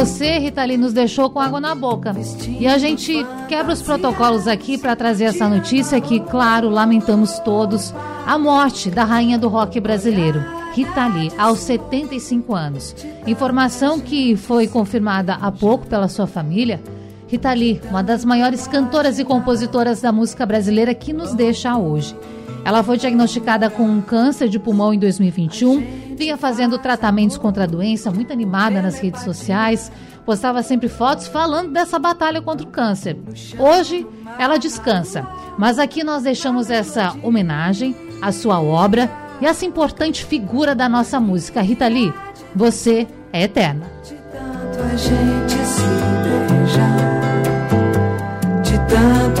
você, Rita Lee, nos deixou com água na boca. E a gente quebra os protocolos aqui para trazer essa notícia que, claro, lamentamos todos a morte da rainha do rock brasileiro, Rita Lee, aos 75 anos. Informação que foi confirmada há pouco pela sua família. Rita Lee, uma das maiores cantoras e compositoras da música brasileira que nos deixa hoje. Ela foi diagnosticada com um câncer de pulmão em 2021, vinha fazendo tratamentos contra a doença, muito animada nas redes sociais, postava sempre fotos falando dessa batalha contra o câncer. Hoje, ela descansa, mas aqui nós deixamos essa homenagem à sua obra e essa importante figura da nossa música. Rita Lee, você é eterna. De tanto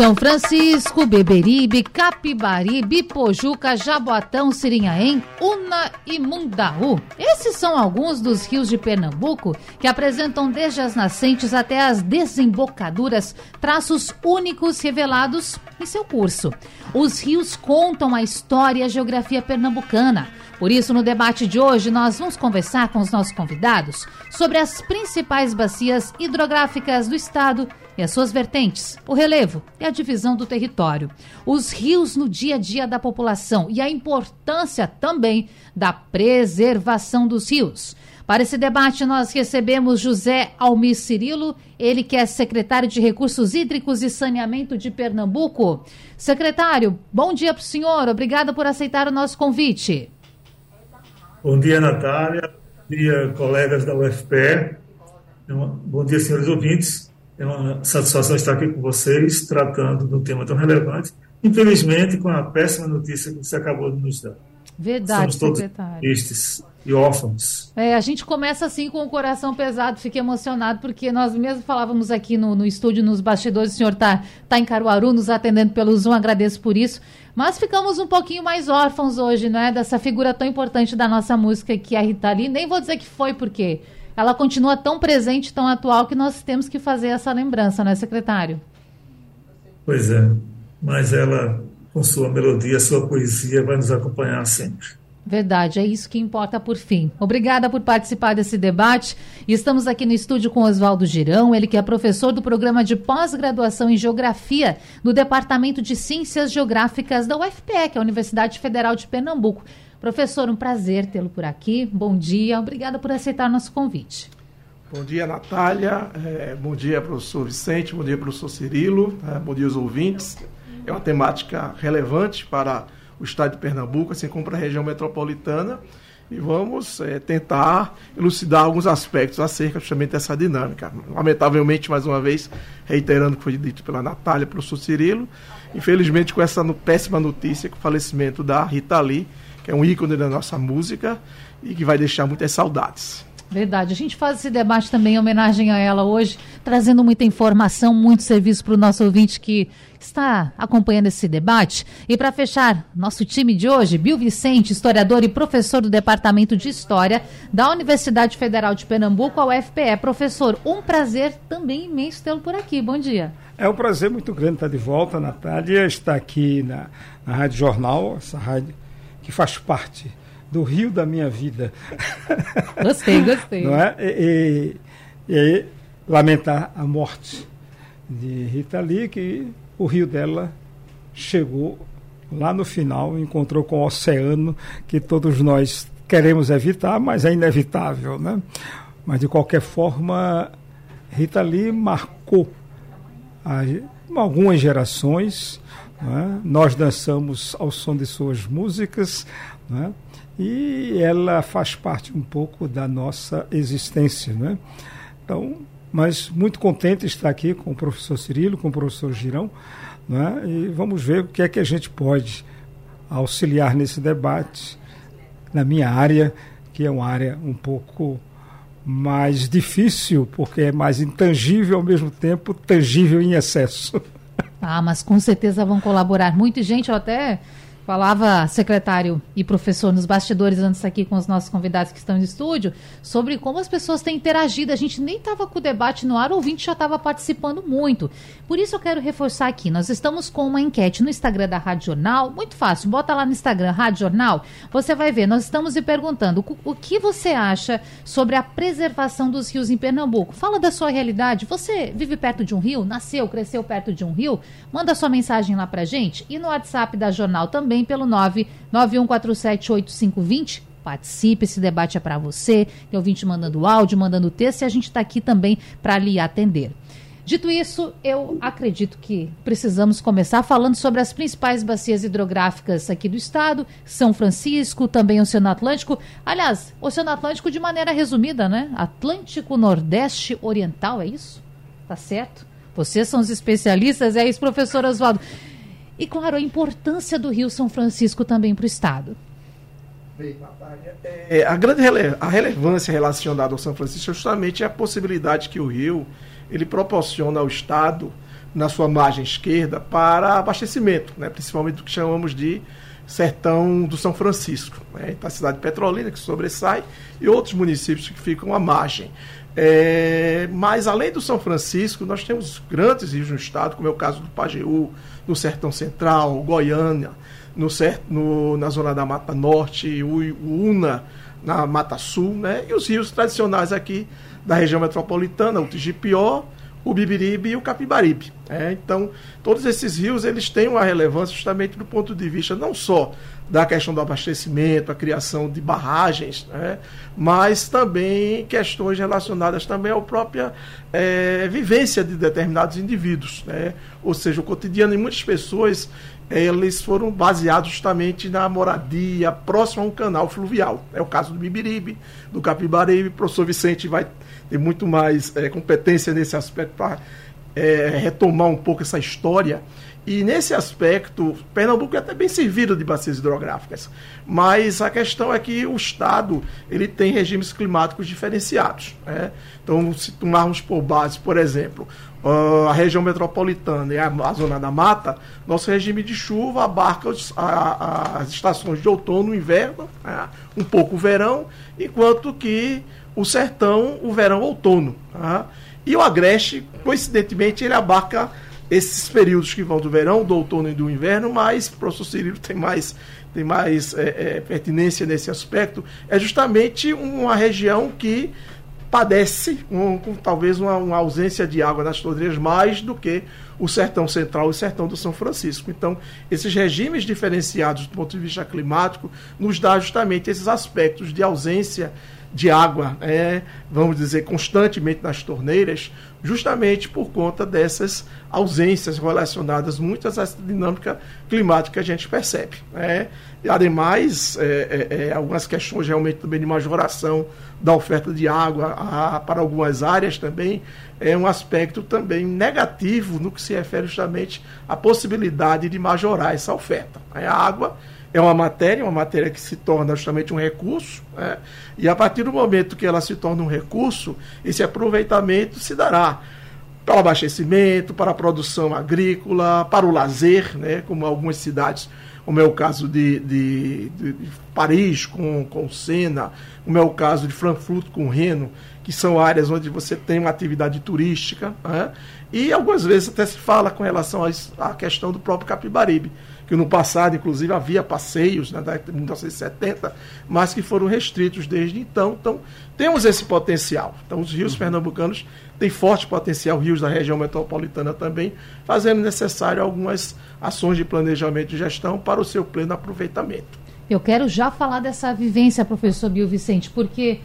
São Francisco, Beberibe, Capibaribe, Pojuca, Jaboatão, Sirinhaém, Una e Mundaú. Esses são alguns dos rios de Pernambuco que apresentam desde as nascentes até as desembocaduras traços únicos revelados em seu curso. Os rios contam a história e a geografia pernambucana. Por isso, no debate de hoje, nós vamos conversar com os nossos convidados sobre as principais bacias hidrográficas do estado e as suas vertentes, o relevo e a divisão do território, os rios no dia a dia da população e a importância também da preservação dos rios. Para esse debate, nós recebemos José Almir Cirilo, ele que é secretário de Recursos Hídricos e Saneamento de Pernambuco. Secretário, bom dia para o senhor, obrigada por aceitar o nosso convite. Bom dia, Natália. Bom dia, colegas da UFPE. Bom dia, senhores ouvintes. É uma satisfação estar aqui com vocês, tratando de um tema tão relevante. Infelizmente, com a péssima notícia que você acabou de nos dar. Verdade, Somos todos secretário. tristes e órfãos. É, a gente começa assim com o coração pesado, fica emocionado, porque nós mesmo falávamos aqui no, no estúdio, nos bastidores, o senhor está tá em Caruaru, nos atendendo pelo Zoom, agradeço por isso. Mas ficamos um pouquinho mais órfãos hoje, né? Dessa figura tão importante da nossa música, que é a Rita Lee. Nem vou dizer que foi, porque ela continua tão presente, tão atual, que nós temos que fazer essa lembrança, né, secretário? Pois é. Mas ela, com sua melodia, sua poesia, vai nos acompanhar sempre. Verdade, é isso que importa por fim. Obrigada por participar desse debate. E estamos aqui no estúdio com Oswaldo Girão, ele que é professor do programa de pós-graduação em Geografia do Departamento de Ciências Geográficas da UFPE, que é a Universidade Federal de Pernambuco. Professor, um prazer tê-lo por aqui. Bom dia, obrigada por aceitar nosso convite. Bom dia, Natália. É, bom dia, professor Vicente. Bom dia, professor Cirilo. É, bom dia aos ouvintes. É uma temática relevante para o estado de Pernambuco, assim como para a região metropolitana. E vamos é, tentar elucidar alguns aspectos acerca justamente dessa dinâmica. Lamentavelmente, mais uma vez, reiterando o que foi dito pela Natália, professor Cirilo, infelizmente com essa péssima notícia, com o falecimento da Rita Lee, que é um ícone da nossa música e que vai deixar muitas saudades. Verdade. A gente faz esse debate também em homenagem a ela hoje, trazendo muita informação, muito serviço para o nosso ouvinte que está acompanhando esse debate. E para fechar, nosso time de hoje, Bill Vicente, historiador e professor do Departamento de História da Universidade Federal de Pernambuco, a UFPE. Professor, um prazer também imenso tê-lo por aqui. Bom dia. É um prazer muito grande estar de volta, Natália, estar aqui na, na Rádio Jornal, essa rádio que faz parte do rio da minha vida. Gostei, gostei. Não é? E, e, e lamentar a morte de Rita Lee, que o rio dela chegou lá no final, encontrou com o oceano que todos nós queremos evitar, mas é inevitável, né? Mas de qualquer forma, Rita Lee marcou a- algumas gerações. Não é? Nós dançamos ao som de suas músicas não é? e ela faz parte um pouco da nossa existência. Não é? Então, mas muito contente de estar aqui com o professor Cirilo, com o professor Girão, não é? e vamos ver o que é que a gente pode auxiliar nesse debate na minha área, que é uma área um pouco mais difícil, porque é mais intangível ao mesmo tempo, tangível em excesso. Ah, mas com certeza vão colaborar muito. Gente, eu até Falava secretário e professor nos bastidores antes aqui com os nossos convidados que estão no estúdio sobre como as pessoas têm interagido. A gente nem estava com o debate no ar, o ouvinte já estava participando muito. Por isso eu quero reforçar aqui. Nós estamos com uma enquete no Instagram da Rádio Jornal. Muito fácil, bota lá no Instagram Rádio Jornal. Você vai ver, nós estamos lhe perguntando o, que você acha sobre a preservação dos rios em Pernambuco. Fala da sua realidade. Você vive perto de um rio? Nasceu, cresceu perto de um rio? Manda sua mensagem lá pra gente. E no WhatsApp da Jornal também também pelo 991478520. Participe, esse debate é para você. Tem ouvinte mandando áudio, mandando texto e a gente está aqui também para lhe atender. Dito isso, eu acredito que precisamos começar falando sobre as principais bacias hidrográficas aqui do estado, São Francisco, também o Oceano Atlântico. Aliás, Oceano Atlântico de maneira resumida, né? Atlântico Nordeste Oriental, é isso? Tá certo? Vocês são os especialistas, é isso, professor Oswaldo. E, claro, a importância do Rio São Francisco também para o Estado. Bem, Natália, é, a grande rele a relevância relacionada ao São Francisco é justamente a possibilidade que o rio ele proporciona ao Estado, na sua margem esquerda, para abastecimento, né, principalmente do que chamamos de sertão do São Francisco, né, a cidade petrolina que sobressai e outros municípios que ficam à margem. É, mas além do São Francisco, nós temos grandes rios no estado, como é o caso do Pajeú, no Sertão Central, Goiânia, no, no, na zona da Mata Norte, o, Una na Mata Sul, né? E os rios tradicionais aqui da região metropolitana, o Tigipió, o Bibiribe e o Capibaribe. É, então, todos esses rios eles têm uma relevância justamente do ponto de vista não só da questão do abastecimento, a criação de barragens, né, mas também questões relacionadas também à própria é, vivência de determinados indivíduos. Né, ou seja, o cotidiano de muitas pessoas eles foram baseados justamente na moradia próxima a um canal fluvial. É o caso do Bibiribe, do Capibaribe. O professor Vicente vai ter muito mais é, competência nesse aspecto para é, retomar um pouco essa história. E nesse aspecto, Pernambuco é até bem servido de bacias hidrográficas, mas a questão é que o Estado ele tem regimes climáticos diferenciados. Né? Então, se tomarmos por base, por exemplo, a região metropolitana e a, a, zona da mata, nosso regime de chuva abarca os, a, as estações de outono e inverno, né? um pouco o verão, enquanto que o sertão, o verão outono. Tá? E o agreste, coincidentemente, ele abarca esses períodos que vão do verão, do outono e do inverno, mas o professor Cirilo tem mais, tem mais é, é, pertinência nesse aspecto, é justamente uma região que padece um, com talvez uma, uma, ausência de água nas torneiras mais do que o sertão central e o sertão do São Francisco. Então, esses regimes diferenciados do ponto de vista climático nos dá justamente esses aspectos de ausência de água, é, vamos dizer, constantemente nas torneiras, justamente por conta dessas ausências relacionadas muitas à dinâmica climática que a gente percebe. Né? E, ademais, é, é, é, algumas questões realmente também de majoração da oferta de água a, para algumas áreas também é um aspecto também negativo no que se refere justamente à possibilidade de majorar essa oferta. A água é uma matéria, uma matéria que se torna justamente um recurso, né? e a partir do momento que ela se torna um recurso, esse aproveitamento se dará para o abastecimento, para a produção agrícola, para o lazer, né? como algumas cidades, como é o caso de, de, de, de Paris com, com Sena, como é o caso de Frankfurt com Reno, que são áreas onde você tem uma atividade turística, né? e algumas vezes até se fala com relação à questão do próprio Capibaribe que no passado, inclusive, havia passeios né, da década de 1970, mas que foram restritos desde então. Então, temos esse potencial. Então, os rios uhum. pernambucanos têm forte potencial, rios da região metropolitana também, fazendo necessário algumas ações de planejamento e gestão para o seu pleno aproveitamento. Eu quero já falar dessa vivência, professor Bill Vicente, porque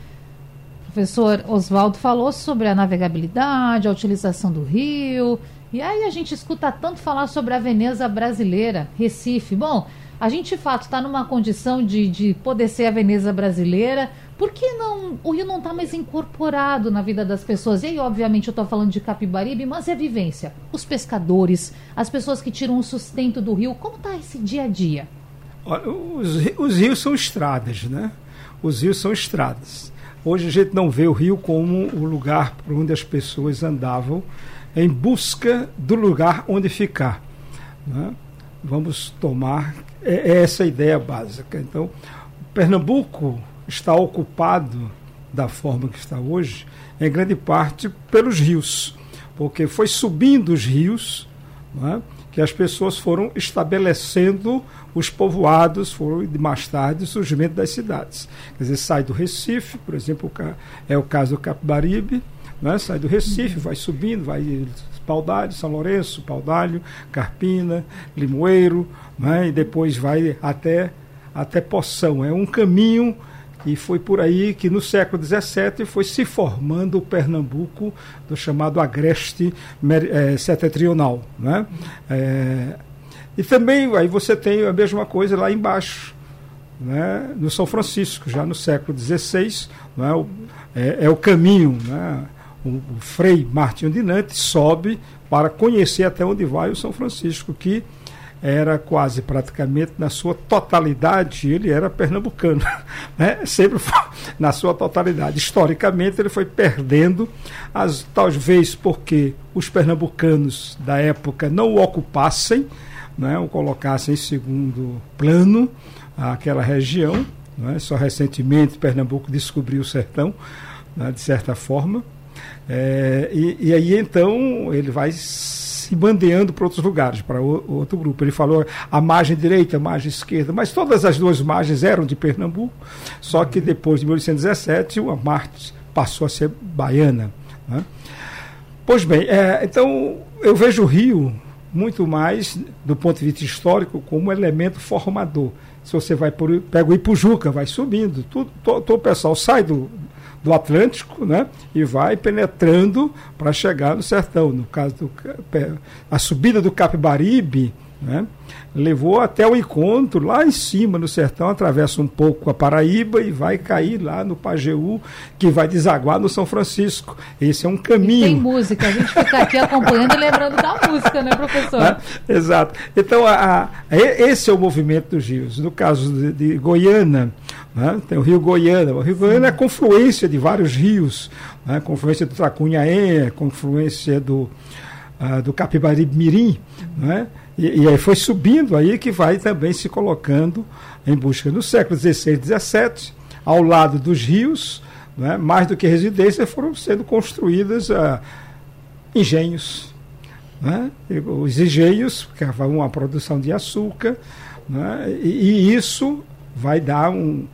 o professor Oswaldo falou sobre a navegabilidade, a utilização do rio, e aí a gente escuta tanto falar sobre a Veneza brasileira, Recife. Bom, a gente de fato está numa condição de, de poder ser a Veneza brasileira. Por que não o Rio não está mais incorporado na vida das pessoas? E aí, obviamente, eu estou falando de Capibaribe, mas é vivência. Os pescadores, as pessoas que tiram o sustento do rio. Como está esse dia a dia? Os, os rios são estradas, né? Os rios são estradas. Hoje a gente não vê o rio como o lugar por onde as pessoas andavam em busca do lugar onde ficar. Né? Vamos tomar é, é essa ideia básica. Então, Pernambuco está ocupado da forma que está hoje, em grande parte pelos rios, porque foi subindo os rios né, que as pessoas foram estabelecendo os povoados, foram mais tarde o surgimento das cidades. Quer dizer, sai do Recife, por exemplo, é o caso do Capibaribe, né, sai do Recife, vai subindo, vai Paudalho, São Lourenço, Paudalho, Carpina, Limoeiro, né, e depois vai até, até Poção. É um caminho e foi por aí que no século XVII foi se formando o Pernambuco do chamado agreste é, setentrional. Né? É, e também aí você tem a mesma coisa lá embaixo, né? no São Francisco, já no século XVI, né? é, é, o caminho. Né? O, o Frei Martinho de Nantes sobe para conhecer até onde vai o São Francisco, que era quase praticamente na sua totalidade, ele era pernambucano, né? sempre foi, na sua totalidade. Historicamente, ele foi perdendo, as, talvez porque os pernambucanos da época não o ocupassem, né? o colocassem em segundo plano aquela região. Né? Só recentemente Pernambuco descobriu o sertão, né? de certa forma. É, e, e aí então ele vai se bandeando para outros lugares, para outro grupo. Ele falou a margem direita, a margem esquerda, mas todas as duas margens eram de Pernambuco, só que depois de 1817 a Marte passou a ser baiana. Né? Pois bem, é, então eu vejo o Rio muito mais, do ponto de vista histórico, como elemento formador. Se você vai por, pega o Ipujuca, vai subindo, tudo, todo, todo o pessoal sai do, do Atlântico, né? E vai penetrando para chegar no sertão. No caso do a subida do Capibaribe, né? levou até o encontro lá em cima no sertão, atravessa um pouco a Paraíba e vai cair lá no Pajeú, que vai desaguar no São Francisco. Esse é um caminho. E tem música, a gente fica aqui acompanhando e lembrando da música, né, professor? Né? Exato. Então, a, a, esse é o movimento dos rios. No caso de, de Goiânia, né, tem o rio Goiânia. O rio Goiânia é a confluência de vários rios, né, confluência do Tracunhaém, confluência do, uh, do Capibaribe Mirim, né? E, e, aí foi subindo aí que vai também se colocando em busca. No século XVI e XVII, ao lado dos rios, né, mais do que residências, foram sendo construídas uh, engenhos. Né? Os engenhos, que vão a produção de açúcar, né? e, e, isso vai dar um,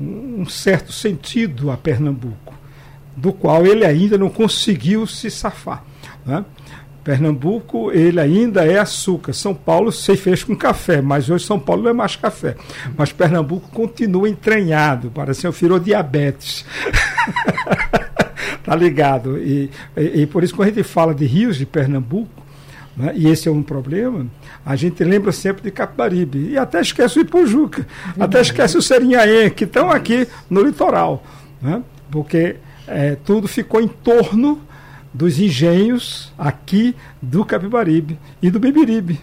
um certo sentido a Pernambuco, do qual ele ainda não conseguiu se safar. Né? Pernambuco, ele ainda é açúcar. São Paulo se fez com café, mas hoje São Paulo não é mais café. Mas Pernambuco continua entranhado, parece que virou diabetes. tá ligado? E, e, e, por isso, quando a gente fala de rios de Pernambuco, né, e esse é um problema, a gente lembra sempre de Capibaribe. E até esquece o Ipujuca, até esquece o Serinhaém, que estão aqui no litoral. Né, porque é, tudo ficou em torno dos engenhos aqui do Capibaribe e do Beberibe.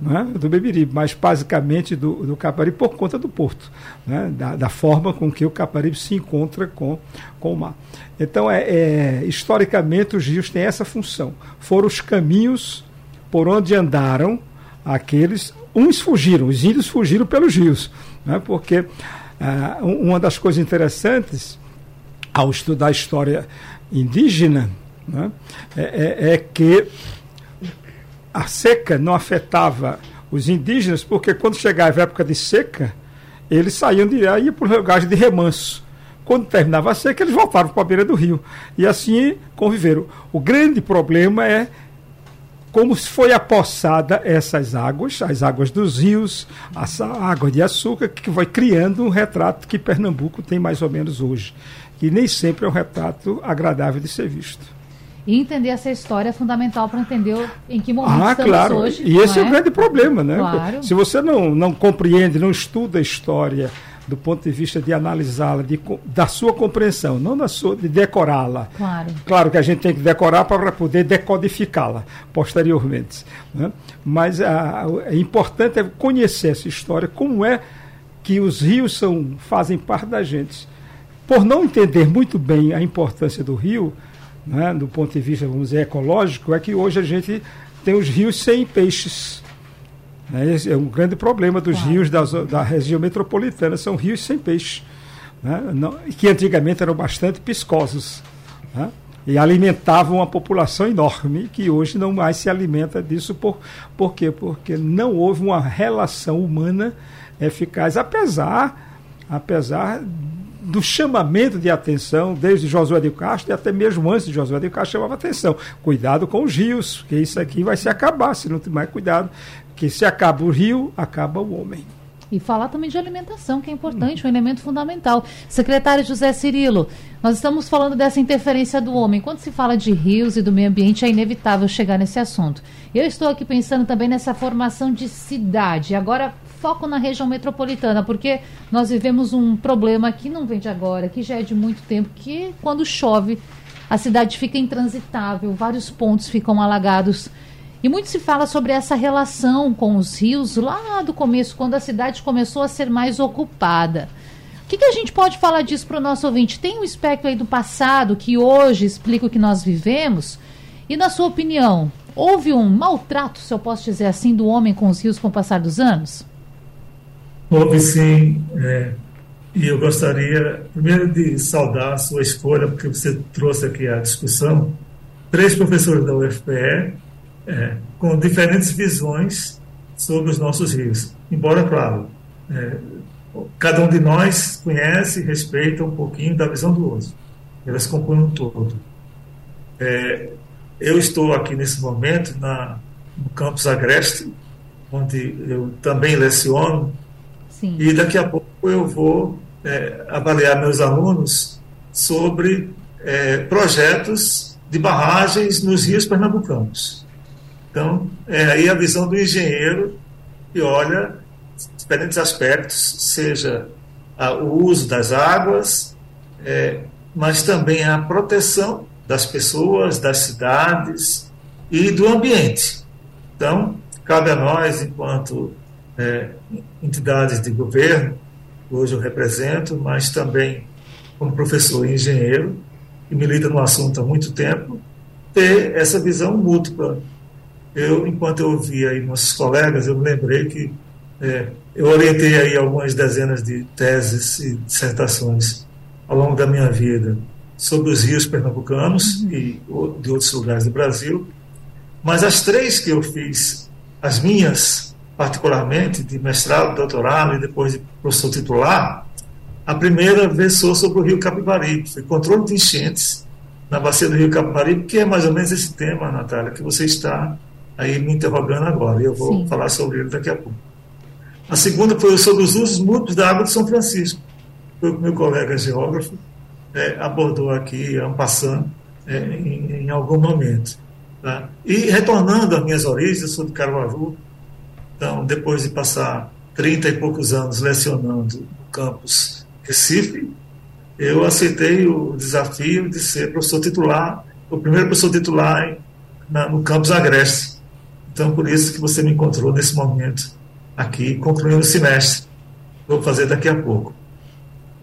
Né, do Beberibe, mas basicamente do, do Capibaribe por conta do porto, né, da, da, forma com que o Capibaribe se encontra com, com o mar. Então, é, é, historicamente, os rios têm essa função. Foram os caminhos por onde andaram aqueles. Uns fugiram, os índios fugiram pelos rios, né, porque ah, uma das coisas interessantes ao estudar a história indígena né, é, é, é que a seca não afetava os indígenas, porque quando chegava a época de seca, eles saíam de lá e iam para o lugar de remanso. Quando terminava a seca, eles voltavam para a beira do rio. E assim conviveram. O grande problema é como foi apossada essas águas, as águas dos rios, as águas de açúcar, que vai criando um retrato que Pernambuco tem mais ou menos hoje. E nem sempre é um retrato agradável de ser visto. E entender essa história é fundamental para entender em que momento ah, estamos claro. hoje. E esse é? é? o grande problema, né? Claro. Se você não, não compreende, não estuda a história do ponto de vista de analisá-la, da sua compreensão, não da sua, de decorá-la. Claro. claro que a gente tem que decorar para poder decodificá-la posteriormente. Né? Mas a, é importante é conhecer essa história, como é que os rios são, fazem parte da gente por não entender muito bem a importância do rio, né, do ponto de vista, vamos dizer, ecológico, é que hoje a gente tem os rios sem peixes. Né? Esse é um grande problema dos rios da, da região metropolitana, são rios sem peixe, né? não, que antigamente eram bastante piscosos. Né? e alimentavam uma população enorme que hoje não mais se alimenta disso. Por, por quê? Porque não houve uma relação humana eficaz, apesar, apesar do chamamento de atenção, desde Josué de Castro e até mesmo antes de Josué de Castro chamava atenção. Cuidado com os rios, que isso aqui vai se acabar se não tiver cuidado. Que se acaba o rio, acaba o homem. E falar também de alimentação, que é importante, um elemento fundamental. Secretário José Cirilo, nós estamos falando dessa interferência do homem. Quando se fala de rios e do meio ambiente, é inevitável chegar nesse assunto. Eu estou aqui pensando também nessa formação de cidade. Agora, foco na região metropolitana, porque nós vivemos um problema que não vem de agora, que já é de muito tempo, que quando chove a cidade fica intransitável, vários pontos ficam alagados. E muito se fala sobre essa relação com os rios lá do começo, quando a cidade começou a ser mais ocupada. O que, que a gente pode falar disso para o nosso ouvinte? Tem um espectro aí do passado que hoje explica o que nós vivemos? E na sua opinião, houve um maltrato, se eu posso dizer assim, do homem com os rios com o passar dos anos? Houve sim, é, e eu gostaria primeiro de saudar a sua escolha, porque você trouxe aqui a discussão. Três professores da UFPE, é, com diferentes visões sobre os nossos rios. Embora, claro, é, cada um de nós conhece e respeita um pouquinho da visão do outro. Elas compõem um todo. É, eu estou aqui nesse momento na, no campus Agreste, onde eu também leciono Sim. E daqui a pouco eu vou é, avaliar meus alunos sobre é, projetos de barragens nos rios pernambucanos. Então, é aí a visão do engenheiro que olha diferentes aspectos, seja a, o uso das águas, é, mas também a proteção das pessoas, das cidades e do ambiente. Então, cabe a nós, enquanto é, entidades de governo, hoje eu represento, mas também como professor e engenheiro, que milita no assunto há muito tempo, ter essa visão múltipla. Eu, enquanto eu ouvia aí nossos colegas, eu me lembrei que é, eu orientei aí algumas dezenas de teses e dissertações ao longo da minha vida sobre os rios pernambucanos e de outros lugares do Brasil, mas as três que eu fiz, as minhas particularmente de mestrado, doutorado e depois de professor titular, a primeira versou sobre o rio Capibaribe, foi controle de enchentes na bacia do rio Capibaribe, que é mais ou menos esse tema, Natália, que você está aí me interrogando agora, e eu vou Sim. falar sobre ele daqui a pouco. A segunda foi sobre os usos múltiplos da água de São Francisco. Foi o que meu colega geógrafo é, abordou aqui, passando é, em, em, algum momento. Tá? E retornando às minhas origens, eu sou de Caruaru, então, depois de passar 30 e poucos anos lecionando no campus Recife, eu aceitei o desafio de ser professor titular, o primeiro professor titular em, na, no campus Agreste. Então, por isso que você me encontrou nesse momento aqui, concluindo o semestre. Vou fazer daqui a pouco.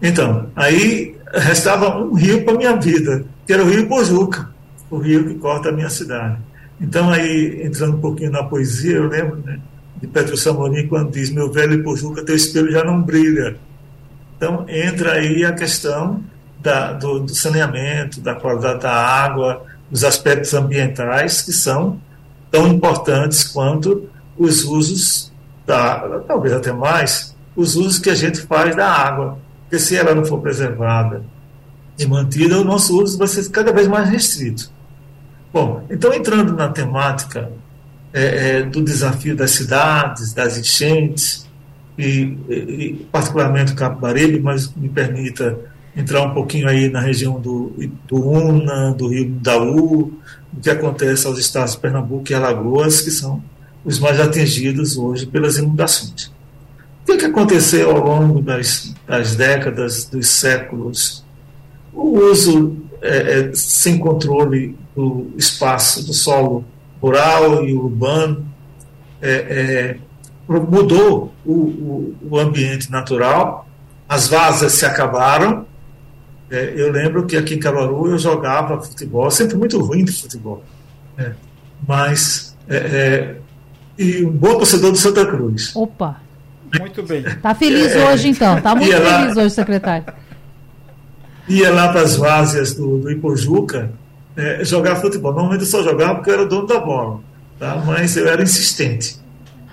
Então, aí restava um rio para minha vida, que era o Rio Pojuca, o rio que corta a minha cidade. Então, aí, entrando um pouquinho na poesia, eu lembro, né, de Pedro Samorim quando diz: Meu velho Pojuca, teu espelho já não brilha. Então, entra aí a questão da, do, do, saneamento, da qualidade da água, dos aspectos ambientais que são tão importantes quanto os usos, da, talvez até mais, os usos que a gente faz da água. Porque se ela não for preservada e mantida, o nosso uso vai ser cada vez mais restrito. Bom, então entrando na temática é, é, do desafio das cidades, das enchentes, e, e particularmente o Capibaribe, mas me permita entrar um pouquinho aí na região do, do Una, do Rio Daú, o que acontece aos estados de Pernambuco e Alagoas, que são os mais atingidos hoje pelas inundações. O que, que aconteceu ao longo das, das décadas, dos séculos? O uso é, é, sem controle do espaço, do solo rural e urbano, é, é, mudou o, o, o, ambiente natural, as vasas se acabaram É, eu lembro que aqui em Caruaru eu jogava futebol, sempre muito ruim de futebol, né? mas é, é, e um bom torcedor do Santa Cruz. Opa! Muito bem. Tá feliz É. hoje então, tá muito lá. feliz hoje, secretário. Ia lá para as várzeas do, do Ipojuca é, jogar futebol. Normalmente eu só jogava porque eu era o dono da bola, tá? mas eu era insistente.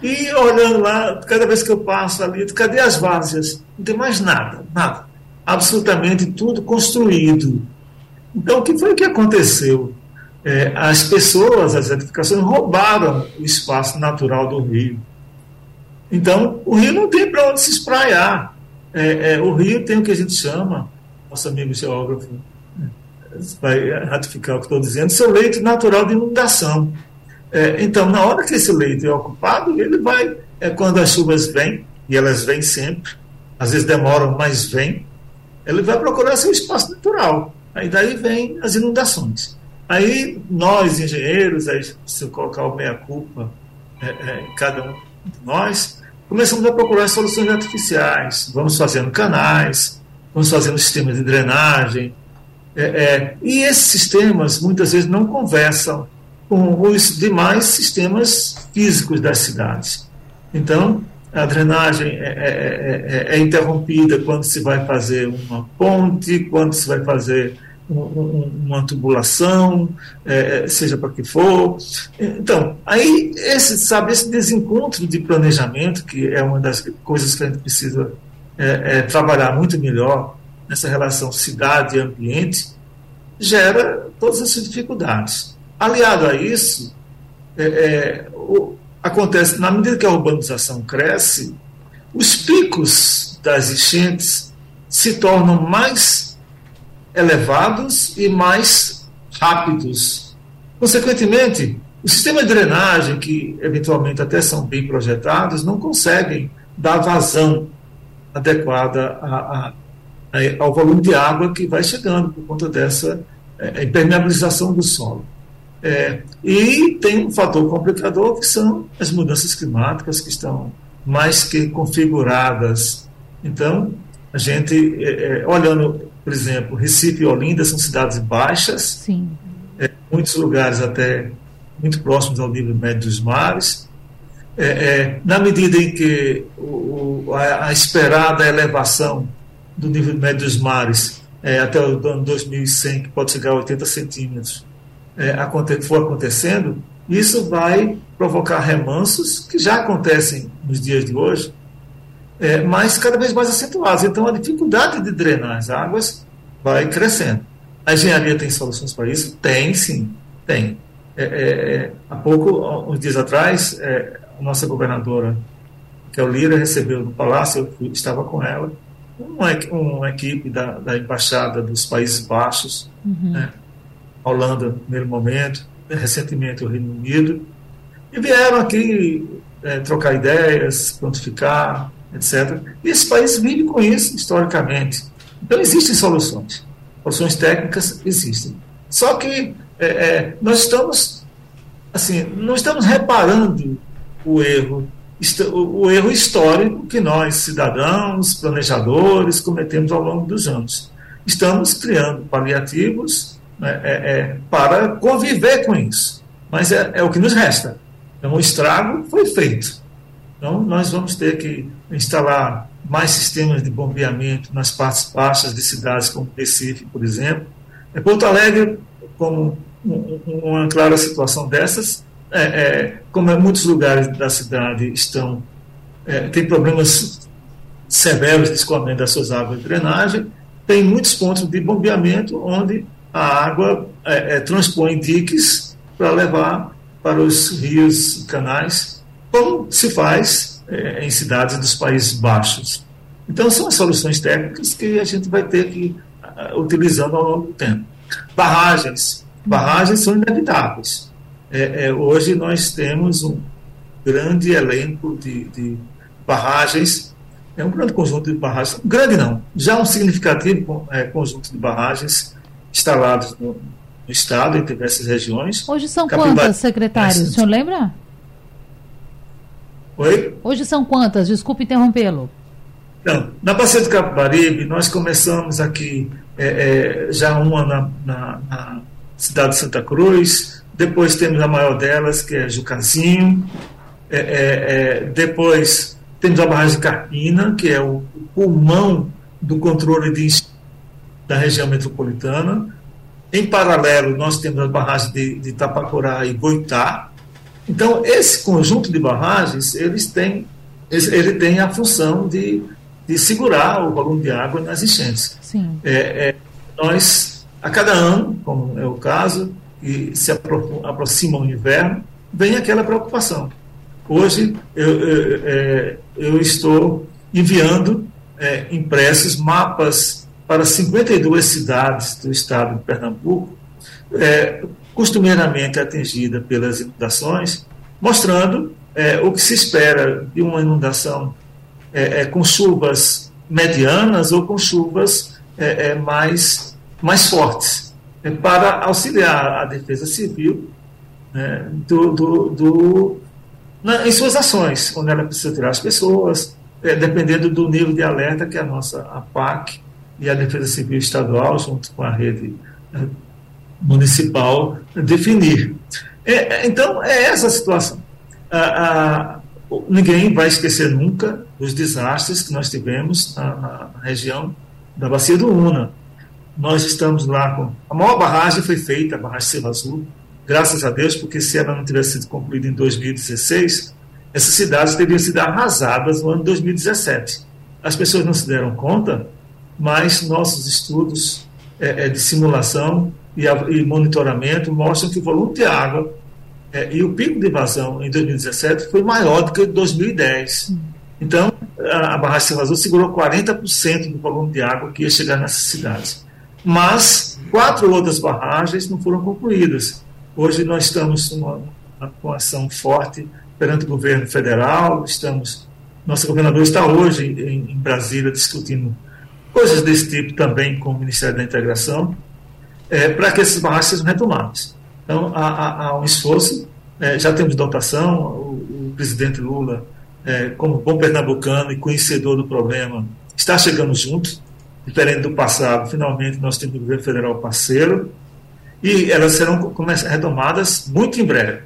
E olhando lá, cada vez que eu passo ali, cadê as várzeas? Não tem mais nada, nada. Absolutamente tudo construído. Então, o que foi que aconteceu? É, as pessoas, as edificações, roubaram o espaço natural do rio. Então, o rio não tem para onde se espraiar. É, é, o rio tem o que a gente chama, nosso amigo geógrafo vai ratificar o que estou dizendo, seu leito natural de inundação. É, então, na hora que esse leito é ocupado, ele vai, é, quando as chuvas vêm, e elas vêm sempre, às vezes demoram, mas vêm, ele vai procurar seu espaço natural. Aí daí vem as inundações. Aí nós, engenheiros, aí se eu colocar o meia-culpa, é, é, cada um de nós, começamos a procurar soluções artificiais. Vamos fazendo canais, vamos fazendo sistemas de drenagem. É, é, e esses sistemas muitas vezes não conversam com os demais sistemas físicos das cidades. Então, a drenagem é, é, é, é interrompida quando se vai fazer uma ponte, quando se vai fazer um, um, uma tubulação, é, seja para que for. Então, aí esse, sabe, esse desencontro de planejamento, que é uma das coisas que a gente precisa é, trabalhar muito melhor nessa relação cidade e ambiente, gera todas essas dificuldades. Aliado a isso, o, acontece, na medida que a urbanização cresce, os picos das enchentes se tornam mais elevados e mais rápidos. Consequentemente, o sistema de drenagem, que eventualmente até são bem projetados, não conseguem dar vazão adequada a, a, a, ao volume de água que vai chegando por conta dessa é, impermeabilização do solo. É, e tem um fator complicador que são as mudanças climáticas que estão mais que configuradas. Então, a gente, é, olhando, por exemplo, Recife e Olinda são cidades baixas, é, muitos lugares até muito próximos ao nível médio dos mares. na medida em que o, a, a, esperada elevação do nível médio dos mares até o ano 2100, que pode chegar a 80 centímetros, é, for acontecendo, isso vai provocar remansos que já acontecem nos dias de hoje, é, mas cada vez mais acentuados. Então, a dificuldade de drenar as águas vai crescendo. A engenharia tem soluções para isso? Tem, sim, tem. É, é, há pouco, uns dias atrás, a nossa governadora, que é o Lira, recebeu no Palácio, eu fui, estava com ela, uma, uma equipe da, da Embaixada dos Países Baixos, uhum. né, Holanda no primeiro momento, recentemente o Reino Unido, e vieram aqui é, trocar ideias, prontificar, etc. E esse país vive com isso historicamente. Então existem soluções. Soluções técnicas existem. Só que é, é, nós estamos, assim, não estamos reparando o erro, o erro histórico que nós, cidadãos, planejadores, cometemos ao longo dos anos. Estamos criando paliativos né, é, é, para conviver com isso. Mas é, é, o que nos resta. Então, o estrago foi feito. Então, nós vamos ter que instalar mais sistemas de bombeamento nas partes baixas de cidades como Recife, por exemplo. É, Porto Alegre, como uma clara situação dessas, é, como em muitos lugares da cidade estão tem problemas severos de escoamento das suas águas de drenagem, tem muitos pontos de bombeamento onde a água é, é, transpõe diques para levar para os rios e canais, como se faz é, em cidades dos Países Baixos. Então, são soluções técnicas que a gente vai ter que uh, utilizando ao longo do tempo. Barragens. Barragens são inevitáveis. hoje nós temos um grande elenco de, de barragens é um grande conjunto de barragens, grande não, já um significativo é, conjunto de barragens instalados no, no, estado, em diversas regiões. Hoje são quantas, secretário? O senhor lembra? Oi? Hoje são quantas? Desculpe interrompê-lo. Não, na Bacia do Capibaribe, nós começamos aqui é, é, já uma na, na, na, cidade de Santa Cruz, depois temos a maior delas, que é Jucazinho, é, é, depois temos a barragem de Carpina, que é o pulmão do controle de da região metropolitana. Em paralelo, nós temos as barragens de, de Tapacurá e Boitá. Então, esse conjunto de barragens, eles têm, ele tem a função de de segurar o volume de água nas enchentes. Sim. É, é, nós, a cada ano, como é o caso, e se apro aproxima o inverno, vem aquela preocupação. Hoje eu, eu, é, eu estou enviando é, impressos mapas para 52 cidades do estado de Pernambuco, é, costumeiramente atingida pelas inundações, mostrando é, o que se espera de uma inundação é, é, com chuvas medianas ou com chuvas é, é mais, mais fortes, para auxiliar a defesa civil né, do, do, do na, em suas ações, quando ela precisa tirar as pessoas, dependendo do nível de alerta que a nossa APAC e a Defesa Civil Estadual, junto com a rede municipal, definir. então, é essa a situação. A, ninguém vai esquecer nunca os desastres que nós tivemos na, na, região da Bacia do Una. Nós estamos lá com. A maior barragem foi feita, a barragem Silva Azul, graças a Deus, porque se ela não tivesse sido concluída em 2016, essas cidades teriam sido arrasadas no ano 2017. As pessoas não se deram conta, mas nossos estudos é, é, de simulação e, a, e monitoramento mostram que o volume de água é, e o pico de invasão em 2017 foi maior do que em 2010. Então, a, a barragem Serra Azul segurou 40% do volume de água que ia chegar nessas cidades. Mas quatro outras barragens não foram concluídas. Hoje nós estamos com uma ação forte perante o governo federal, estamos, nosso governador está hoje em, em Brasília discutindo coisas desse tipo também com o Ministério da Integração, é, para que essas barragens sejam retomadas. Então, há, há, há um esforço, é, já temos dotação, o, o presidente Lula, é, como bom pernambucano e conhecedor do problema, está chegando junto, diferente do passado, finalmente nós temos o governo federal parceiro, e elas serão retomadas muito em breve.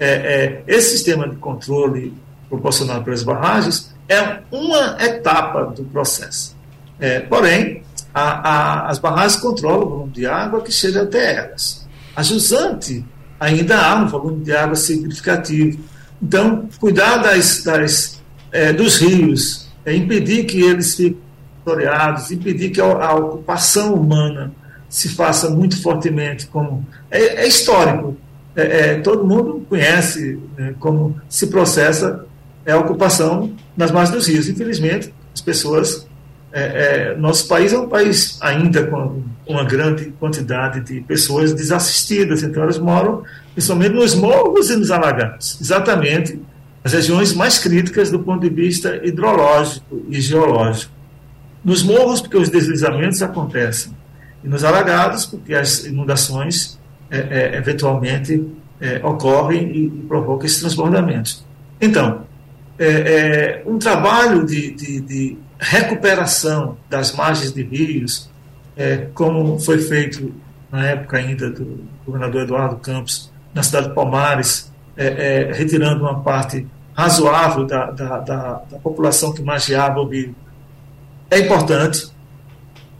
É, é, esse sistema de controle proporcionado pelas barragens é uma etapa do processo. É, porém, a, a, as barragens controlam o volume de água que chega até elas. A jusante ainda há um volume de água significativo. Então, cuidar das, das é, dos rios, é, impedir que eles fiquem toreados, impedir que a, a, ocupação humana se faça muito fortemente, como é, é histórico. É, é, todo mundo conhece né, como se processa a ocupação nas margens dos rios. Infelizmente, as pessoas é, é, nosso país é um país ainda com uma grande quantidade de pessoas desassistidas, então elas moram principalmente nos morros e nos alagados, exatamente as regiões mais críticas do ponto de vista hidrológico e geológico. Nos morros, porque os deslizamentos acontecem, e nos alagados, porque as inundações é, é eventualmente é, ocorrem e, e provocam esses transbordamentos. Então, é, um trabalho de, de, de recuperação das margens de rios, é, como foi feito na época ainda do governador Eduardo Campos, na cidade de Palmares, é, é, retirando uma parte razoável da, da, da, da, população que margeava o rio. É importante,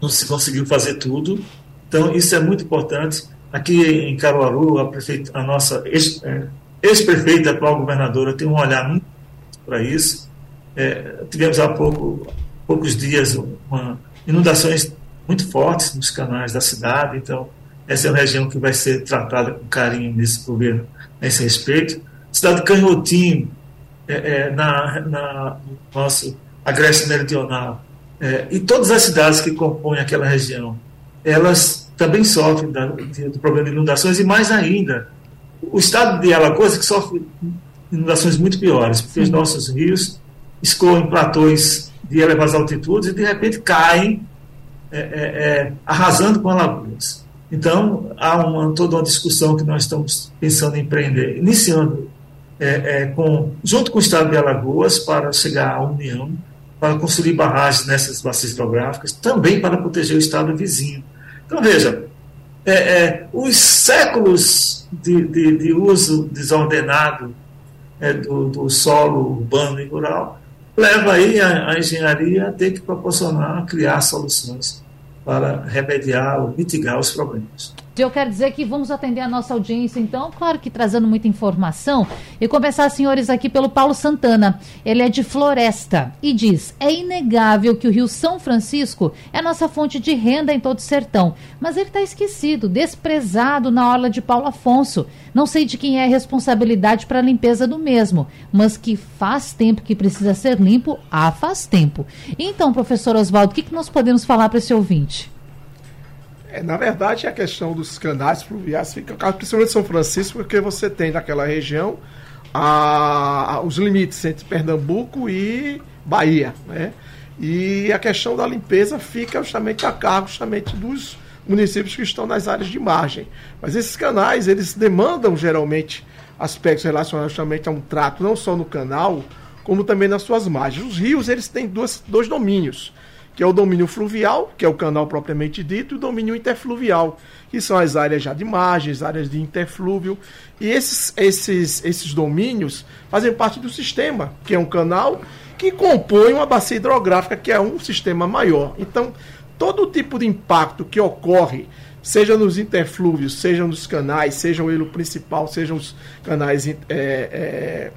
não se conseguiu fazer tudo, então isso é muito importante. Aqui em Caruaru, a, prefeita, a nossa é, ex-prefeita, ex atual governadora, tem um olhar muito para isso. É, tivemos há pouco poucos dias uma, inundações muito fortes nos canais da cidade, então essa é uma região que vai ser tratada com carinho nesse governo, nesse respeito. Cidade de Canhotinho, é, é, na, na nosso agreste meridional, é, e todas as cidades que compõem aquela região, elas também sofrem da, de, do problema de inundações, e mais ainda, o estado de Alagoas que sofre inundações muito piores, porque os nossos rios escoam em platôs de elevadas altitudes e de repente caem é, é, é, arrasando com Alagoas. Então, há uma, toda uma discussão que nós estamos pensando em empreender, iniciando é, é, com, junto com o Estado de Alagoas, para chegar à união para construir barragens nessas bacias hidrográficas, também para proteger o estado vizinho. Então, veja, é, é, os séculos de, de, de uso desordenado é, do, do, solo urbano e rural leva aí a, a engenharia a ter que proporcionar, criar soluções para remediar ou mitigar os problemas. Eu quero dizer que vamos atender a nossa audiência, então, claro que trazendo muita informação. E começar, senhores, aqui pelo Paulo Santana. Ele é de Floresta e diz: é inegável que o Rio São Francisco é nossa fonte de renda em todo o sertão. Mas ele está esquecido, desprezado na orla de Paulo Afonso. Não sei de quem é a responsabilidade para a limpeza do mesmo, mas que faz tempo que precisa ser limpo, há faz tempo. Então, professor Oswaldo, o que, que nós podemos falar para esse ouvinte? É, na verdade, a questão dos canais fluviais fica, principalmente São Francisco, porque você tem naquela região a, a, os limites entre Pernambuco e Bahia, né? E a questão da limpeza fica justamente a cargo justamente dos municípios que estão nas áreas de margem. Mas esses canais, eles demandam geralmente aspectos relacionados justamente a um trato, não só no canal, como também nas suas margens. Os rios, eles têm dois, dois domínios que é o domínio fluvial, que é o canal propriamente dito, e o domínio interfluvial, que são as áreas já de margens, áreas de interflúvio. E esses, esses, esses domínios fazem parte do sistema, que é um canal que compõe uma bacia hidrográfica, que é um sistema maior. Então, todo tipo de impacto que ocorre, seja nos interflúvios, seja nos canais, seja o elo principal, sejam os canais é, é,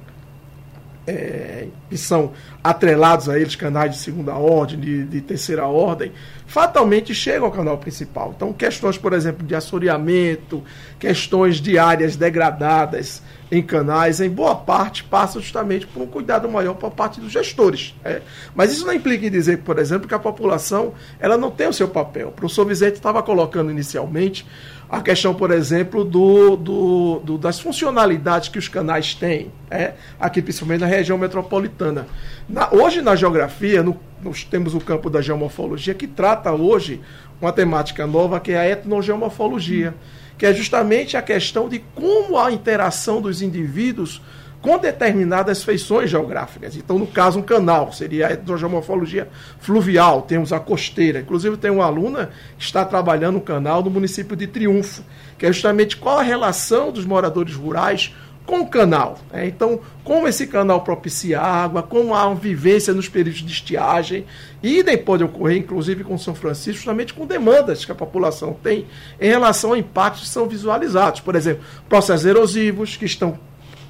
é, que são atrelados a eles, canais de segunda ordem, de, de, terceira ordem, fatalmente chegam ao canal principal. Então, questões, por exemplo, de assoreamento, questões de áreas degradadas em canais, em boa parte, passam justamente por um cuidado maior por parte dos gestores. Né? Mas isso não implica em dizer, por exemplo, que a população ela não tem o seu papel. O professor estava colocando inicialmente a questão, por exemplo, do, do, do, das funcionalidades que os canais têm, é, aqui principalmente na região metropolitana. Na, hoje, na geografia, no, nós temos o campo da geomorfologia, que trata hoje uma temática nova, que é a etnogeomorfologia, que é justamente a questão de como a interação dos indivíduos com determinadas feições geográficas. Então, no caso, um canal seria a hidrogeomorfologia fluvial, temos a costeira. Inclusive, tem uma aluna que está trabalhando um canal no município de Triunfo, que é justamente qual a relação dos moradores rurais com o canal. Né? Então, como esse canal propicia água, como há uma vivência nos períodos de estiagem, e nem pode ocorrer, inclusive com São Francisco, justamente com demandas que a população tem em relação a impactos que são visualizados. Por exemplo, processos erosivos que estão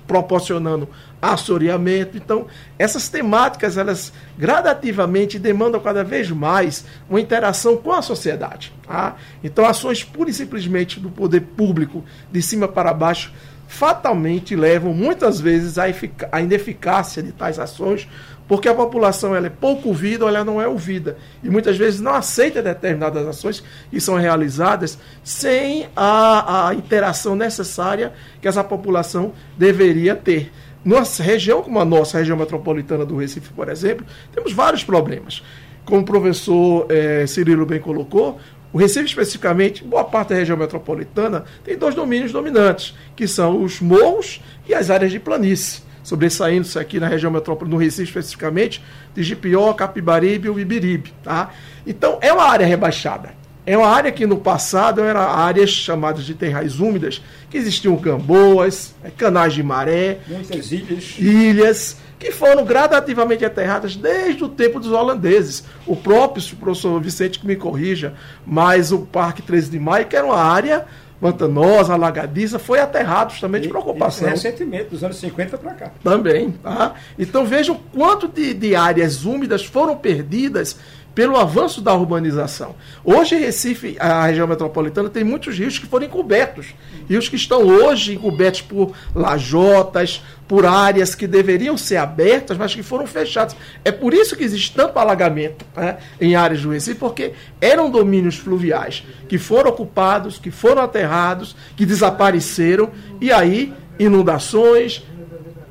proporcionando assoreamento. Então, essas temáticas, elas gradativamente demandam cada vez mais uma interação com a sociedade. Tá? Então, ações pura e simplesmente do poder público, de cima para baixo, fatalmente levam muitas vezes à ineficácia de tais ações, porque a população ela é pouco ouvida ou ela não é ouvida. E muitas vezes não aceita determinadas ações que são realizadas sem a, a interação necessária que essa população deveria ter. Nossa região, como a nossa região metropolitana do Recife, por exemplo, temos vários problemas. Como o professor eh, Cirilo bem colocou, o Recife, especificamente, boa parte da região metropolitana, tem dois domínios dominantes, que são os morros e as áreas de planície sobressaindo-se aqui na região metropolitana, no Recife especificamente, de Jipió, Capibaribe e Ibiribe. Tá? Então, é uma área rebaixada. É uma área que no passado era áreas chamadas de terrais úmidas, que existiam gamboas, é, canais de maré, muitas ilhas. ilhas que foram gradativamente aterradas desde o tempo dos holandeses. O próprio o professor Vicente que me corrija, mas o Parque 13 de Maio, que era uma área pantanosa, alagadiça, foi aterrado justamente por ocupação. recentemente, dos anos 50 para cá. Também. Tá? Então vejam quanto de, de áreas úmidas foram perdidas pelo avanço da urbanização. Hoje, Recife, a região metropolitana, tem muitos rios que foram encobertos. Rios que estão hoje encobertos por lajotas, por áreas que deveriam ser abertas, mas que foram fechadas. É por isso que existe tanto alagamento né, em áreas do Recife, porque eram domínios fluviais que foram ocupados, que foram aterrados, que desapareceram, e aí inundações,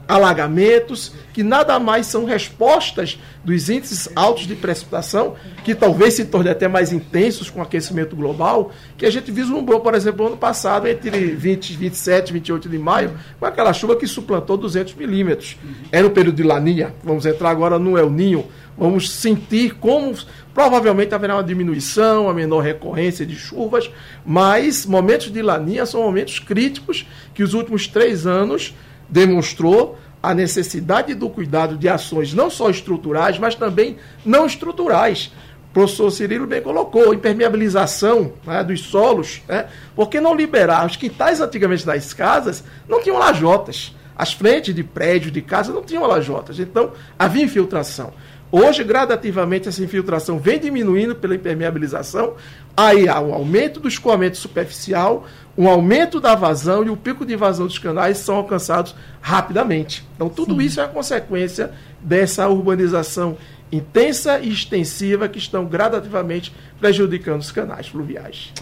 alagamentos, que nada mais são respostas dos índices altos de precipitação, que talvez se tornem até mais intensos com o aquecimento global, que a gente vislumbrou, por exemplo, ano passado, entre 20, 27 e 28 de maio, com aquela chuva que suplantou 200 milímetros. Era o período de laninha, vamos entrar agora no El Ninho, vamos sentir como provavelmente haverá uma diminuição, uma menor recorrência de chuvas, mas momentos de laninha são momentos críticos que os últimos três anos demonstrou a necessidade do cuidado de ações não só estruturais, mas também não estruturais. O professor Cirilo bem colocou, impermeabilização né, dos solos, né, porque não liberar os quintais antigamente das casas não tinham lajotas. As frentes de prédios, de casa, não tinham lajotas. Então, havia infiltração. Hoje, gradativamente, essa infiltração vem diminuindo pela impermeabilização. Aí há um aumento do escoamento superficial, um aumento da vazão e o pico de vazão dos canais são alcançados rapidamente. Então, tudo Sim. isso é a consequência dessa urbanização intensa e extensiva que estão gradativamente prejudicando os canais fluviais.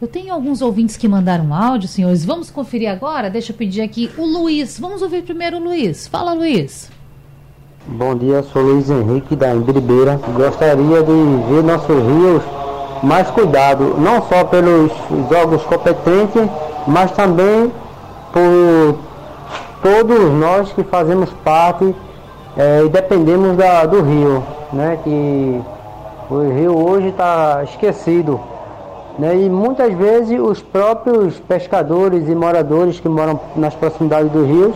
Eu tenho alguns ouvintes que mandaram áudio, senhores. Vamos conferir agora? Deixa eu pedir aqui o Luiz. Vamos ouvir primeiro o Luiz. Fala, Luiz. Bom dia, sou Luiz Henrique da Embiribeira. Gostaria de ver nossos rios mais cuidado, não só pelos órgãos competentes, mas também por todos nós que fazemos parte é, e dependemos da, do rio, né? Que o rio hoje está esquecido. Né? E muitas vezes os próprios pescadores e moradores que moram nas proximidades do rio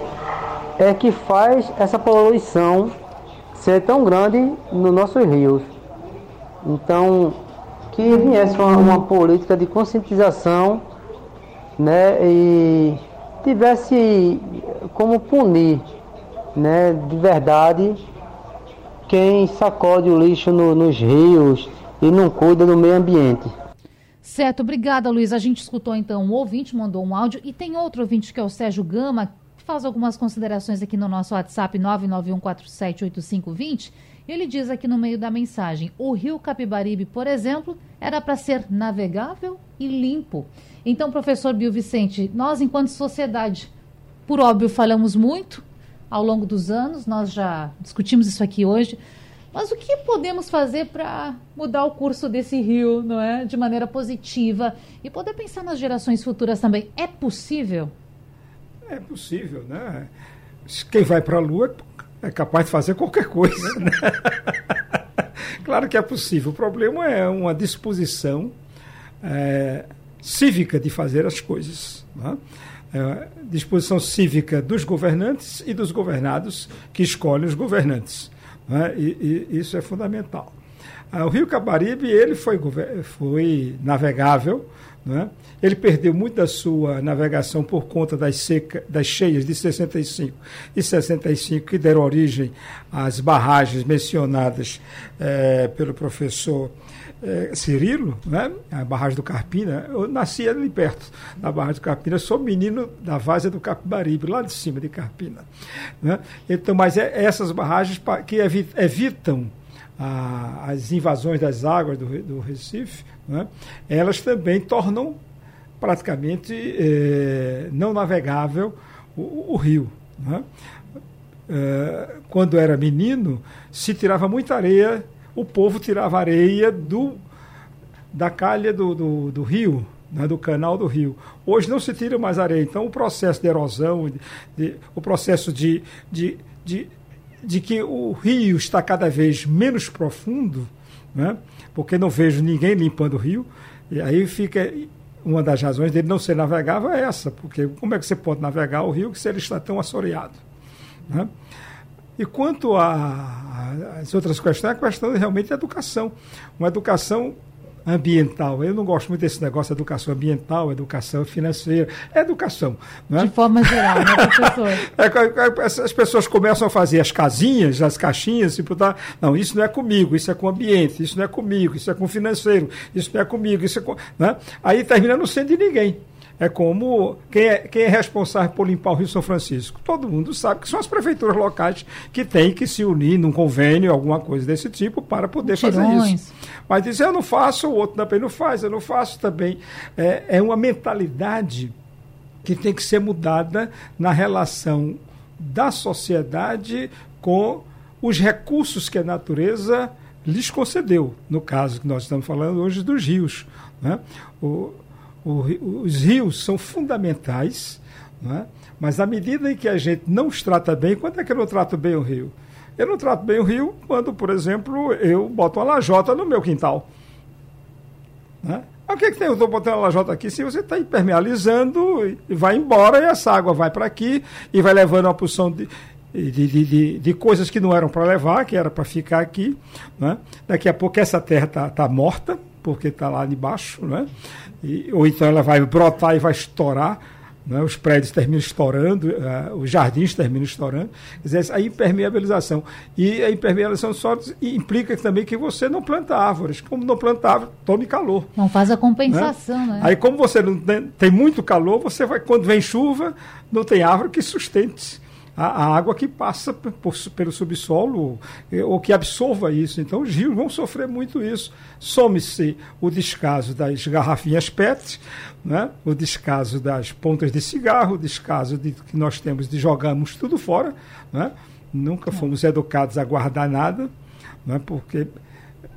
é que faz essa poluição ser tão grande nos nossos rios. Então, que viesse uma, uma política de conscientização né, e tivesse como punir né, de verdade quem sacode o lixo no, nos rios e não cuida do meio ambiente. Certo, obrigada Luiz. A gente escutou então um ouvinte, mandou um áudio e tem outro ouvinte que é o Sérgio Gama, faz algumas considerações aqui no nosso WhatsApp 991478520. Ele diz aqui no meio da mensagem: o rio Capibaribe, por exemplo, era para ser navegável e limpo. Então, professor Bill Vicente, nós, enquanto sociedade, por óbvio, falamos muito ao longo dos anos, nós já discutimos isso aqui hoje. Mas o que podemos fazer para mudar o curso desse rio, não é, de maneira positiva e poder pensar nas gerações futuras também? É possível? É possível, né? Quem vai para a Lua é capaz de fazer qualquer coisa, né? claro que é possível. O problema é uma disposição é, cívica de fazer as coisas. Né? É, disposição cívica dos governantes e dos governados que escolhem os governantes. Né? E, e, isso é fundamental. Ah, o Rio Cabaribe ele foi, foi navegável né? Ele perdeu muito da sua navegação por conta das, seca, das cheias de 65 e 65 que deram origem às barragens mencionadas é, pelo professor é, Cirilo, né? a barragem do Carpina. Eu nasci ali perto da barragem do Carpina, sou menino da várzea do Capibaribe, lá de cima de Carpina. Né? Então, mas é essas barragens que evitam a, as invasões das águas do, do Recife, né, elas também tornam praticamente é, não navegável o, o rio. Né? É, quando era menino, se tirava muita areia, o povo tirava areia do, da calha do, do, do rio, né, do canal do rio. Hoje não se tira mais areia, então o processo de erosão, de, de, o processo de, de, de de que o rio está cada vez menos profundo, né? porque não vejo ninguém limpando o rio, e aí fica uma das razões dele não ser navegável é essa, porque como é que você pode navegar o rio se ele está tão assoreado? Né? E quanto às outras questões, a questão é realmente a educação. Uma educação ambiental. Eu não gosto muito desse negócio de educação ambiental, educação financeira. É educação. Né? De forma geral, né, professor? É, é, é, as pessoas começam a fazer as casinhas, as caixinhas, e botar. Não, isso não é comigo, isso é com o ambiente, isso não é comigo, isso é com o financeiro, isso não é comigo, isso é com. Né? Aí termina não sendo de ninguém. É como quem é, quem é responsável por limpar o Rio São Francisco? Todo mundo sabe que são as prefeituras locais que têm que se unir num convênio, alguma coisa desse tipo, para poder fazer isso. Mas dizer eu não faço, o outro também não faz, eu não faço também. É, é uma mentalidade que tem que ser mudada na relação da sociedade com os recursos que a natureza lhes concedeu. No caso que nós estamos falando hoje dos rios. Né? O, o, os rios são fundamentais, né? mas à medida em que a gente não os trata bem, quando é que eu não trato bem o rio? Eu não trato bem o rio quando, por exemplo, eu boto uma lajota no meu quintal. Né? O que, é que tem? Eu estou botando a lajota aqui se você está impermealizando e vai embora e essa água vai para aqui e vai levando uma porção de, de, de, de, de, coisas que não eram para levar, que era para ficar aqui. Né? Daqui a pouco essa terra está tá morta, porque está lá debaixo, né? E, ou então ela vai brotar e vai estourar. Né? Os prédios terminam estourando, uh, os jardins terminam estourando. Quer dizer, a impermeabilização. E a impermeabilização só implica também que você não planta árvores. Como não planta árvore, tome calor. Não faz a compensação, né? né? Aí, como você não tem, tem muito calor, você vai, quando vem chuva, não tem árvore que sustente a, a água que passa por, pelo subsolo ou que absorva isso. Então, os rios vão sofrer muito isso. Some-se o descaso das garrafinhas PET, né? o descaso das pontas de cigarro, o descaso de, que nós temos de jogarmos tudo fora. Né? Nunca fomos educados a guardar nada, né? porque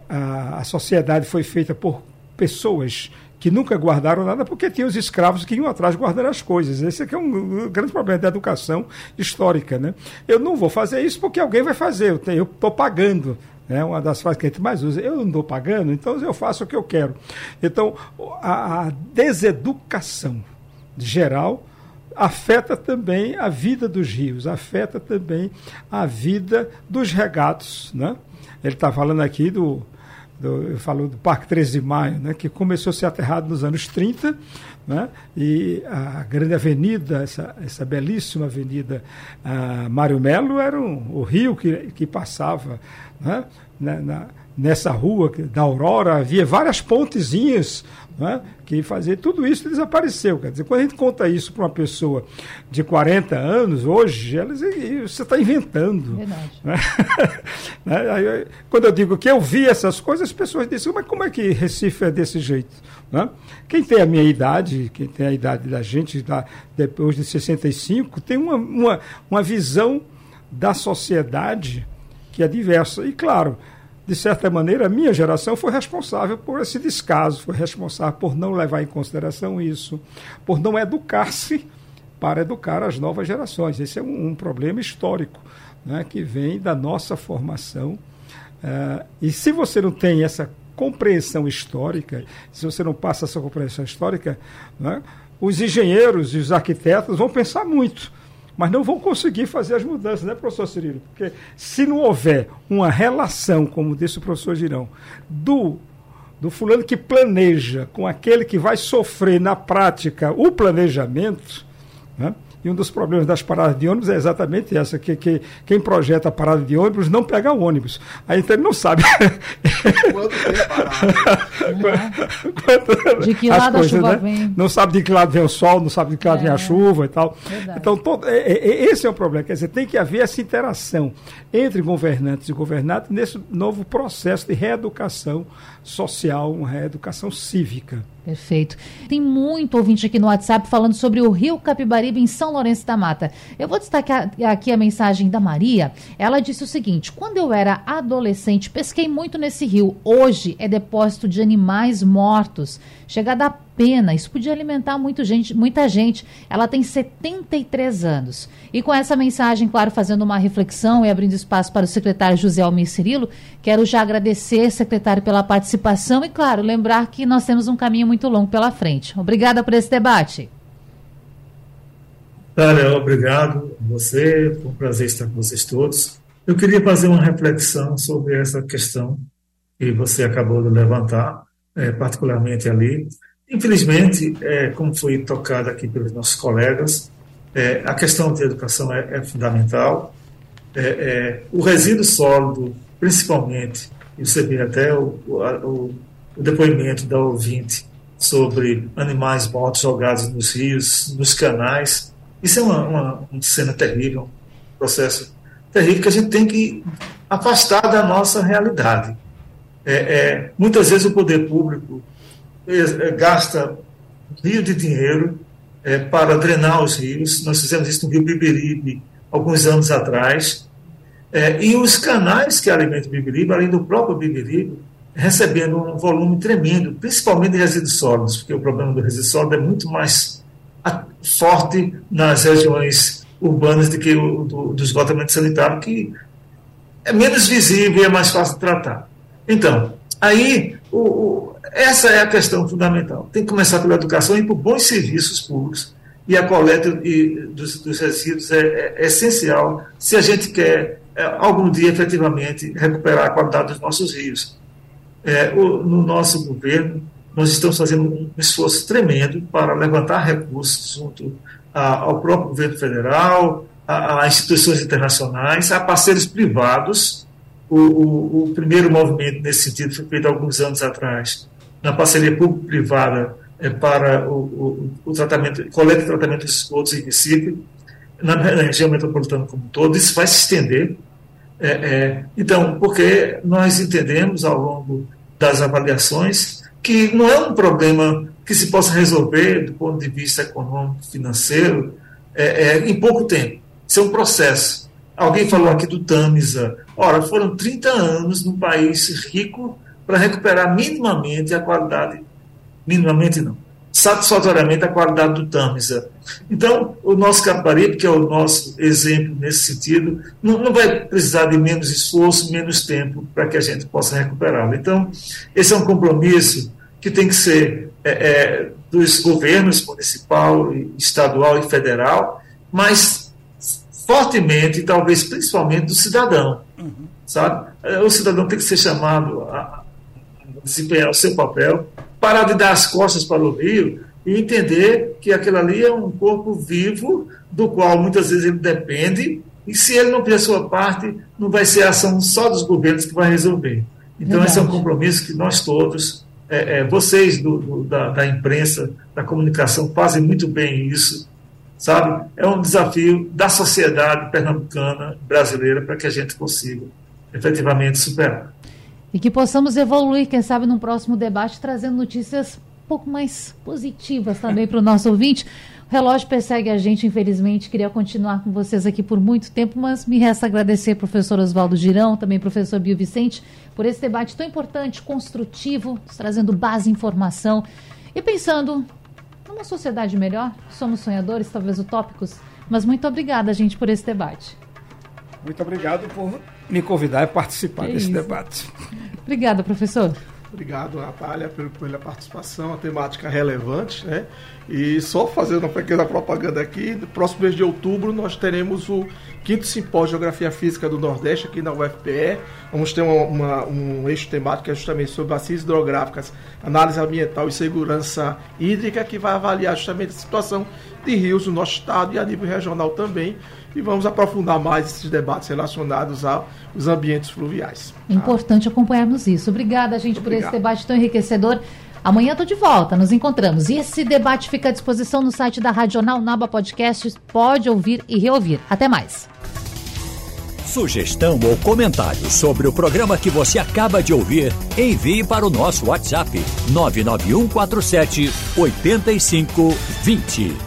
a, a sociedade foi feita por pessoas que nunca guardaram nada porque tinham os escravos que iam atrás guardar as coisas. Esse aqui é um grande problema da educação histórica. Né? Eu não vou fazer isso porque alguém vai fazer, eu estou pagando. É uma das frases que a gente mais usa. Eu não estou pagando, então eu faço o que eu quero. Então, a, a deseducação geral afeta também a vida dos rios, afeta também a vida dos regatos. Né? Ele está falando aqui do, do, eu falo do Parque 13 de Maio, né, que começou a ser aterrado nos anos 30, né, e a grande avenida, essa, essa belíssima avenida uh, Mário Melo, era um, o rio que, que passava né, na, na, nessa rua da Aurora, havia várias pontezinhas né, que fazia tudo isso desapareceu. Quer dizer, quando a gente conta isso para uma pessoa de 40 anos, hoje, ela diz, você está inventando. Verdade. Né? né? quando eu digo que eu vi essas coisas, as pessoas dizem, mas como é que Recife é desse jeito? Né? Quem tem a minha idade, quem tem a idade da gente, da, depois de 65, tem uma, uma, uma visão da sociedade que é diversa. E claro, de certa maneira, a minha geração foi responsável por esse descaso, foi responsável por não levar em consideração isso, por não educar-se para educar as novas gerações. Esse é um, um problema histórico né, que vem da nossa formação. Uh, e se você não tem essa compreensão histórica, se você não passa essa compreensão histórica, né, os engenheiros e os arquitetos vão pensar muito mas não vão conseguir fazer as mudanças, né, professor Cirilo? Porque se não houver uma relação, como disse o professor Girão, do, do fulano que planeja com aquele que vai sofrer na prática o planejamento, né? E um dos problemas das paradas de ônibus é exatamente essa, que, que quem projeta a parada de ônibus não pega o ônibus. Aí então ele não sabe. Quanto Quanto, de que lado coisas, a chuva né? vem. Não sabe de que lado vem o sol, não sabe de que lado é, vem a chuva e tal. Verdade. Então, todo, é, é, esse é o problema. Quer dizer, tem que haver essa interação entre governantes e governados nesse novo processo de reeducação social, uma reeducação cívica. Perfeito. Tem muito ouvinte aqui no WhatsApp falando sobre o Rio Capibaribe em São Lourenço da Mata. Eu vou destacar aqui a mensagem da Maria. Ela disse o seguinte: quando eu era adolescente, pesquei muito nesse rio. Hoje é depósito de animais mortos. Chega a pena. Isso podia alimentar muito gente, muita gente. Ela tem 73 anos. E com essa mensagem, claro, fazendo uma reflexão e abrindo espaço para o secretário José Almir Cirilo, quero já agradecer, secretário, pela participação e, claro, lembrar que nós temos um caminho muito longo pela frente. Obrigada por esse debate. Tália, obrigado a você. Foi um prazer estar com vocês todos. Eu queria fazer uma reflexão sobre essa questão que você acabou de levantar, é, particularmente ali, Infelizmente, é, como foi tocado aqui pelos nossos colegas, é, a questão de educação é, é fundamental. É, é, o resíduo sólido, principalmente, e você vê até o, o, o, depoimento da ouvinte sobre animais mortos jogados nos rios, nos canais, isso é uma, uma, uma cena terrível, um processo terrível que a gente tem que afastar da nossa realidade. É, muitas vezes o poder público é, gasta rio de dinheiro é, para drenar os rios. Nós fizemos isso no Rio Biberibe alguns anos atrás, é, e os canais que alimentam o Bibiribe, além do próprio Bibiribe, recebendo um volume tremendo, principalmente de resíduos sólidos, porque o problema do resíduo sólido é muito mais forte nas regiões urbanas do que o do, do esgotamento sanitário, que é menos visível e é mais fácil de tratar. Então, aí, o, o, essa é a questão fundamental. Tem que começar pela educação e por bons serviços públicos. E a coleta e, dos, dos, resíduos é, é, é, essencial se a gente quer, é, algum dia, efetivamente, recuperar a qualidade dos nossos rios. É, o, no nosso governo, nós estamos fazendo um esforço tremendo para levantar recursos junto a, ao próprio governo federal, a, a, instituições internacionais, a parceiros privados. O, o, o, primeiro movimento nesse sentido foi feito alguns anos atrás, na parceria público-privada é, para o, o, tratamento, coleta e tratamento de esgotos em Recife, na, na região metropolitana como um todo. Isso vai se estender. É, é, então, porque nós entendemos ao longo das avaliações que não é um problema que se possa resolver do ponto de vista econômico, financeiro, é, é, em pouco tempo. Isso é um processo. Alguém falou aqui do Tamisa. Ora, foram 30 anos num país rico para recuperar minimamente a qualidade, minimamente não, satisfatoriamente a qualidade do Tamisa. Então, o nosso Caparibe, que é o nosso exemplo nesse sentido, não, não vai precisar de menos esforço, menos tempo para que a gente possa recuperá-lo. Então, esse é um compromisso que tem que ser é, é, dos governos municipal, estadual e federal, mas fortemente, talvez principalmente do cidadão, uhum. sabe? O cidadão tem que ser chamado a desempenhar o seu papel, parar de dar as costas para o rio e entender que aquilo ali é um corpo vivo do qual muitas vezes ele depende e se ele não fizer a sua parte, não vai ser a ação só dos governos que vai resolver. Então, Verdade. esse é um compromisso que nós todos é, é, vocês do, do, da, da, imprensa, da comunicação, fazem muito bem isso, sabe? É um desafio da sociedade pernambucana, brasileira, para que a gente consiga efetivamente superar. E que possamos evoluir, quem sabe, num próximo debate, trazendo notícias pouco mais positivas também para o nosso ouvinte. O relógio persegue a gente, infelizmente. Queria continuar com vocês aqui por muito tempo, mas me resta agradecer professor Oswaldo Girão, também professor Bio Vicente, por esse debate tão importante, construtivo, trazendo base, informação e pensando numa sociedade melhor. Somos sonhadores, talvez utópicos, mas muito obrigada, gente, por esse debate. Muito obrigado por me convidar e participar que desse isso. debate. Obrigada, professor. Obrigado, Natália, pela participação, a temática relevante, né? E só fazendo uma pequena propaganda aqui, no próximo mês de outubro nós teremos o quinto simpósio de Geografia Física do Nordeste aqui na UFPE. Vamos ter uma, uma, um eixo temático que é justamente sobre bacias hidrográficas, análise ambiental e segurança hídrica, que vai avaliar justamente a situação de rios no nosso estado e a nível regional também. E vamos aprofundar mais esses debates relacionados aos ambientes fluviais. Tá? Importante acompanharmos isso. Obrigada, gente, Obrigado. por esse debate tão enriquecedor. Amanhã estou de volta, nos encontramos. E esse debate fica à disposição no site da Radional Naba Podcasts. Pode ouvir e reouvir. Até mais. Sugestão ou comentário sobre o programa que você acaba de ouvir, envie para o nosso WhatsApp 99147 8520.